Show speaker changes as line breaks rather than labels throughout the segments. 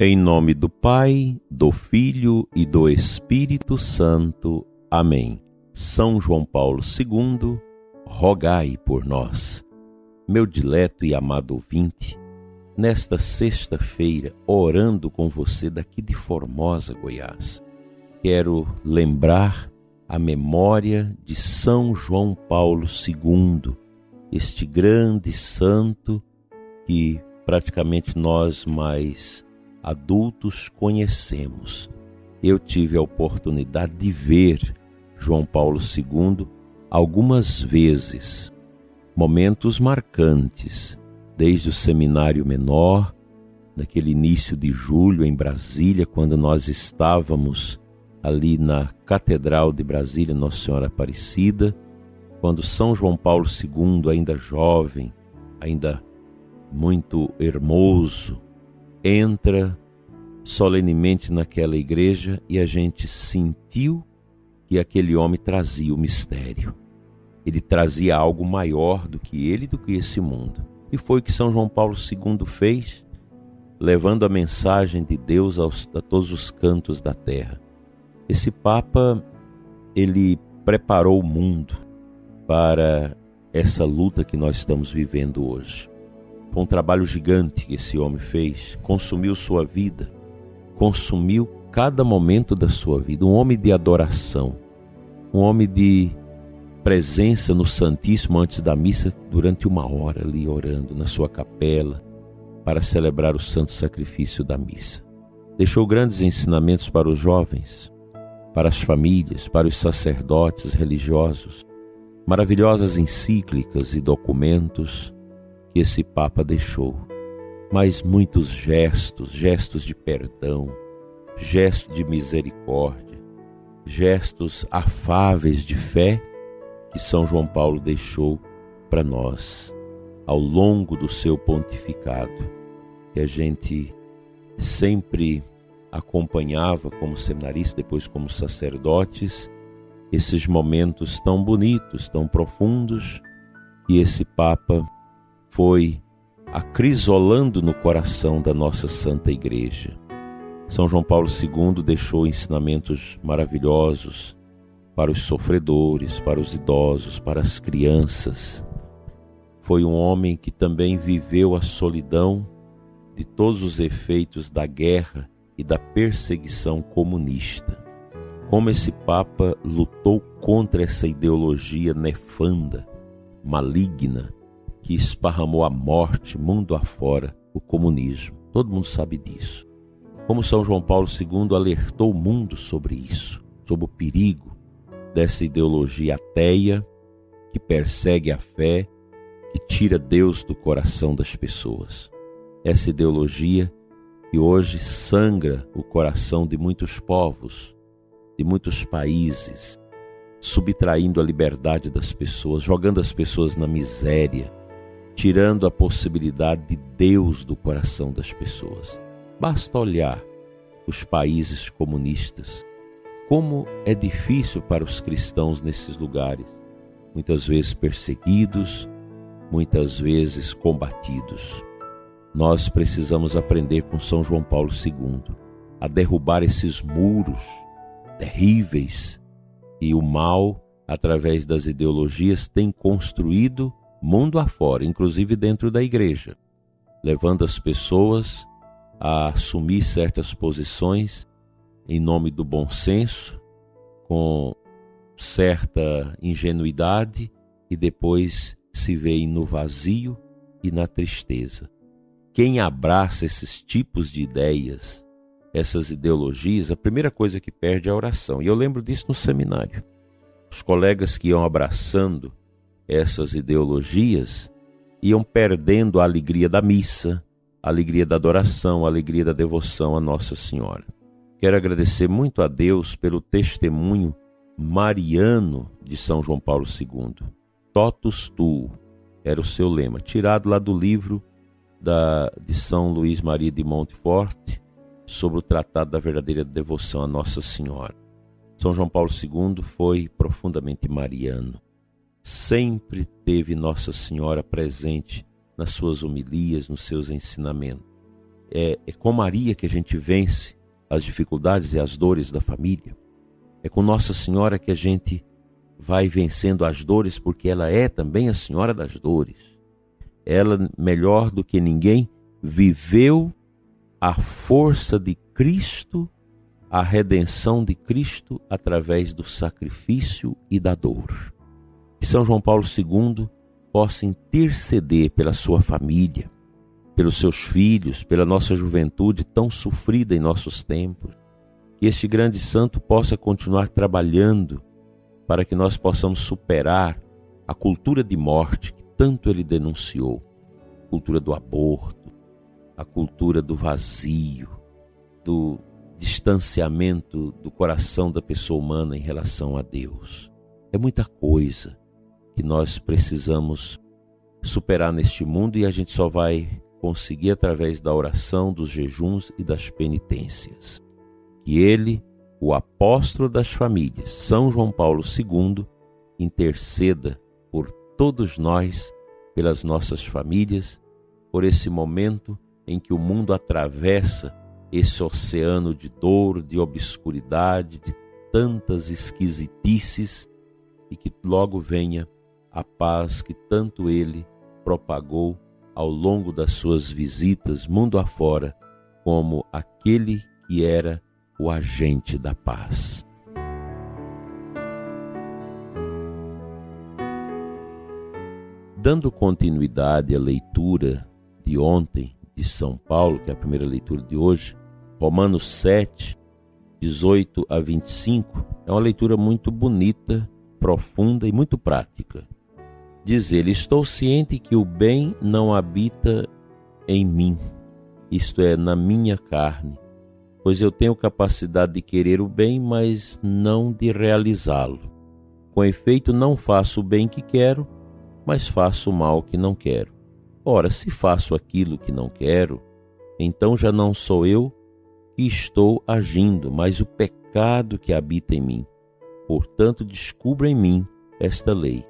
Em nome do Pai, do Filho e do Espírito Santo. Amém. São João Paulo II, rogai por nós. Meu dileto e amado ouvinte, nesta sexta-feira, orando com você daqui de Formosa, Goiás, quero lembrar a memória de São João Paulo II, este grande santo que praticamente nós mais adultos conhecemos. Eu tive a oportunidade de ver João Paulo II algumas vezes, momentos marcantes, desde o seminário menor, naquele início de julho em Brasília, quando nós estávamos ali na Catedral de Brasília, Nossa Senhora Aparecida, quando São João Paulo II, ainda jovem, ainda muito hermoso, entra solenemente naquela igreja e a gente sentiu que aquele homem trazia o mistério. Ele trazia algo maior do que ele, do que esse mundo. E foi o que São João Paulo II fez, levando a mensagem de Deus aos, a todos os cantos da terra. Esse Papa, ele preparou o mundo para essa luta que nós estamos vivendo hoje. Foi um trabalho gigante que esse homem fez, consumiu sua vida, consumiu cada momento da sua vida. Um homem de adoração, um homem de presença no Santíssimo antes da missa, durante uma hora ali orando na sua capela para celebrar o santo sacrifício da missa. Deixou grandes ensinamentos para os jovens, para as famílias, para os sacerdotes religiosos, maravilhosas encíclicas e documentos que esse Papa deixou, mas muitos gestos, gestos de perdão, gestos de misericórdia, gestos afáveis de fé que São João Paulo deixou para nós ao longo do seu pontificado, que a gente sempre acompanhava como seminarista, depois como sacerdotes, esses momentos tão bonitos, tão profundos, que esse Papa foi acrisolando no coração da nossa Santa Igreja. São João Paulo II deixou ensinamentos maravilhosos para os sofredores, para os idosos, para as crianças. Foi um homem que também viveu a solidão de todos os efeitos da guerra e da perseguição comunista. Como esse Papa lutou contra essa ideologia nefanda, maligna, que esparramou a morte mundo afora, o comunismo. Todo mundo sabe disso. Como São João Paulo II alertou o mundo sobre isso, sobre o perigo dessa ideologia ateia que persegue a fé, que tira Deus do coração das pessoas. Essa ideologia que hoje sangra o coração de muitos povos, de muitos países, subtraindo a liberdade das pessoas, jogando as pessoas na miséria, tirando a possibilidade de Deus do coração das pessoas. Basta olhar os países comunistas, como é difícil para os cristãos nesses lugares, muitas vezes perseguidos, muitas vezes combatidos. Nós precisamos aprender com São João Paulo II a derrubar esses muros terríveis que o mal, através das ideologias, tem construído mundo afora, inclusive dentro da igreja, levando as pessoas a assumir certas posições em nome do bom senso, com certa ingenuidade e depois se veem no vazio e na tristeza. Quem abraça esses tipos de ideias, essas ideologias, a primeira coisa que perde é a oração. E eu lembro disso no seminário. Os colegas que iam abraçando essas ideologias iam perdendo a alegria da missa, a alegria da adoração, a alegria da devoção a Nossa Senhora. Quero agradecer muito a Deus pelo testemunho mariano de São João Paulo II. Totus tu era o seu lema, tirado lá do livro da, de São Luís Maria de Montfort sobre o Tratado da Verdadeira Devoção a Nossa Senhora. São João Paulo II foi profundamente mariano sempre teve Nossa Senhora presente nas suas homilias, nos seus ensinamentos. É, é com Maria que a gente vence as dificuldades e as dores da família. É com Nossa Senhora que a gente vai vencendo as dores, porque ela é também a Senhora das dores. Ela, melhor do que ninguém, viveu a força de Cristo, a redenção de Cristo através do sacrifício e da dor. Que São João Paulo II possa interceder pela sua família, pelos seus filhos, pela nossa juventude tão sofrida em nossos tempos. Que este grande santo possa continuar trabalhando para que nós possamos superar a cultura de morte que tanto ele denunciou a cultura do aborto, a cultura do vazio, do distanciamento do coração da pessoa humana em relação a Deus. É muita coisa que nós precisamos superar neste mundo e a gente só vai conseguir através da oração, dos jejuns e das penitências. Que ele, o apóstolo das famílias, São João Paulo II, interceda por todos nós, pelas nossas famílias, por esse momento em que o mundo atravessa esse oceano de dor, de obscuridade, de tantas esquisitices e que logo venha a paz que tanto ele propagou ao longo das suas visitas mundo afora, como aquele que era o agente da paz. Dando continuidade à leitura de ontem de São Paulo, que é a primeira leitura de hoje, Romanos 7, 18 a 25, é uma leitura muito bonita, profunda e muito prática. Diz ele: Estou ciente que o bem não habita em mim, isto é, na minha carne, pois eu tenho capacidade de querer o bem, mas não de realizá-lo. Com efeito, não faço o bem que quero, mas faço o mal que não quero. Ora, se faço aquilo que não quero, então já não sou eu que estou agindo, mas o pecado que habita em mim. Portanto, descubra em mim esta lei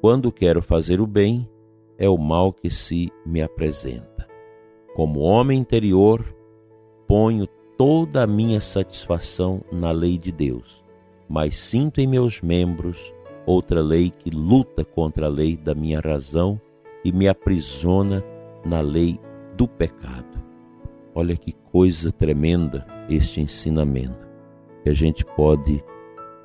quando quero fazer o bem, é o mal que se me apresenta. Como homem interior, ponho toda a minha satisfação na lei de Deus, mas sinto em meus membros outra lei que luta contra a lei da minha razão e me aprisiona na lei do pecado. Olha que coisa tremenda este ensinamento que a gente pode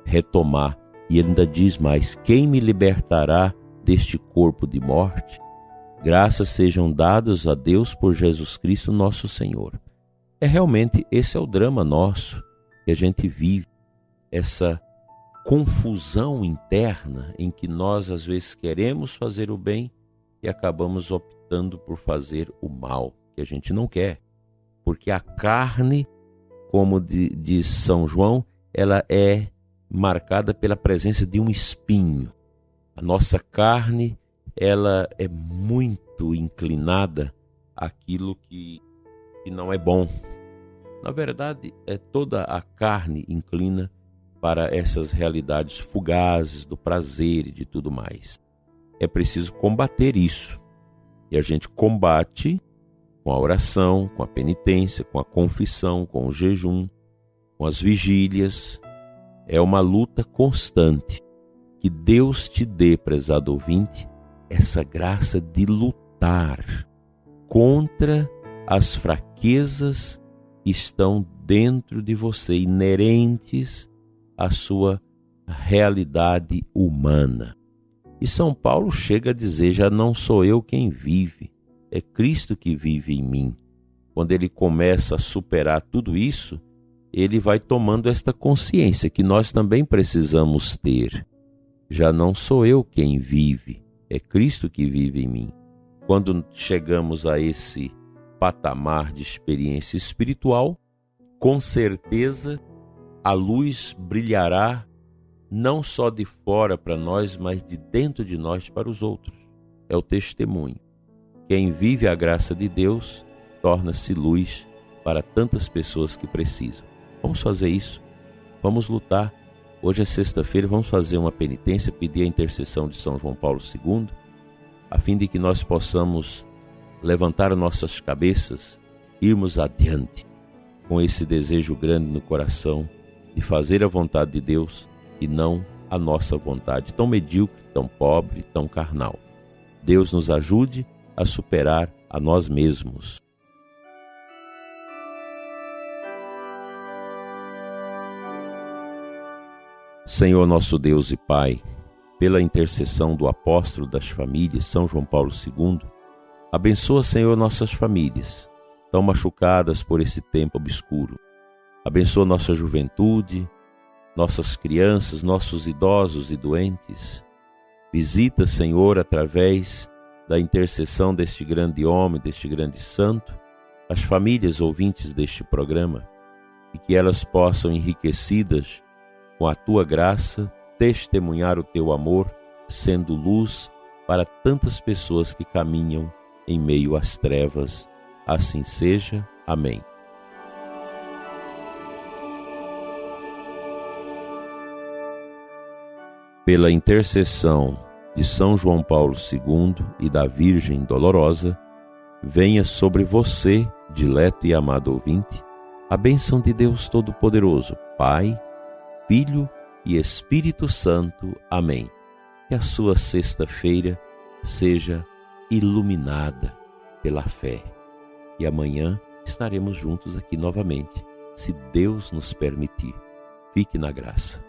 retomar e ele ainda diz mais: Quem me libertará deste corpo de morte? Graças sejam dadas a Deus por Jesus Cristo, nosso Senhor. É realmente esse é o drama nosso que a gente vive, essa confusão interna em que nós às vezes queremos fazer o bem e acabamos optando por fazer o mal, que a gente não quer. Porque a carne, como diz São João, ela é marcada pela presença de um espinho. A nossa carne, ela é muito inclinada àquilo que, que não é bom. Na verdade, é toda a carne inclina para essas realidades fugazes do prazer e de tudo mais. É preciso combater isso. E a gente combate com a oração, com a penitência, com a confissão, com o jejum, com as vigílias, é uma luta constante. Que Deus te dê, prezado ouvinte, essa graça de lutar contra as fraquezas que estão dentro de você, inerentes à sua realidade humana. E São Paulo chega a dizer: já não sou eu quem vive, é Cristo que vive em mim. Quando ele começa a superar tudo isso, ele vai tomando esta consciência que nós também precisamos ter. Já não sou eu quem vive, é Cristo que vive em mim. Quando chegamos a esse patamar de experiência espiritual, com certeza a luz brilhará não só de fora para nós, mas de dentro de nós para os outros. É o testemunho. Quem vive a graça de Deus torna-se luz para tantas pessoas que precisam. Vamos fazer isso. Vamos lutar. Hoje é sexta-feira, vamos fazer uma penitência, pedir a intercessão de São João Paulo II, a fim de que nós possamos levantar nossas cabeças irmos adiante com esse desejo grande no coração de fazer a vontade de Deus e não a nossa vontade tão medíocre, tão pobre, tão carnal. Deus nos ajude a superar a nós mesmos. Senhor nosso Deus e Pai, pela intercessão do apóstolo das famílias, São João Paulo II, abençoa, Senhor, nossas famílias, tão machucadas por esse tempo obscuro. Abençoa nossa juventude, nossas crianças, nossos idosos e doentes. Visita, Senhor, através da intercessão deste grande homem, deste grande santo, as famílias ouvintes deste programa e que elas possam, enriquecidas com a tua graça, testemunhar o teu amor, sendo luz para tantas pessoas que caminham em meio às trevas. Assim seja. Amém. Pela intercessão de São João Paulo II e da Virgem Dolorosa, venha sobre você, dileto e amado ouvinte, a bênção de Deus Todo-Poderoso, Pai, Filho e Espírito Santo. Amém. Que a sua sexta-feira seja iluminada pela fé. E amanhã estaremos juntos aqui novamente, se Deus nos permitir. Fique na graça.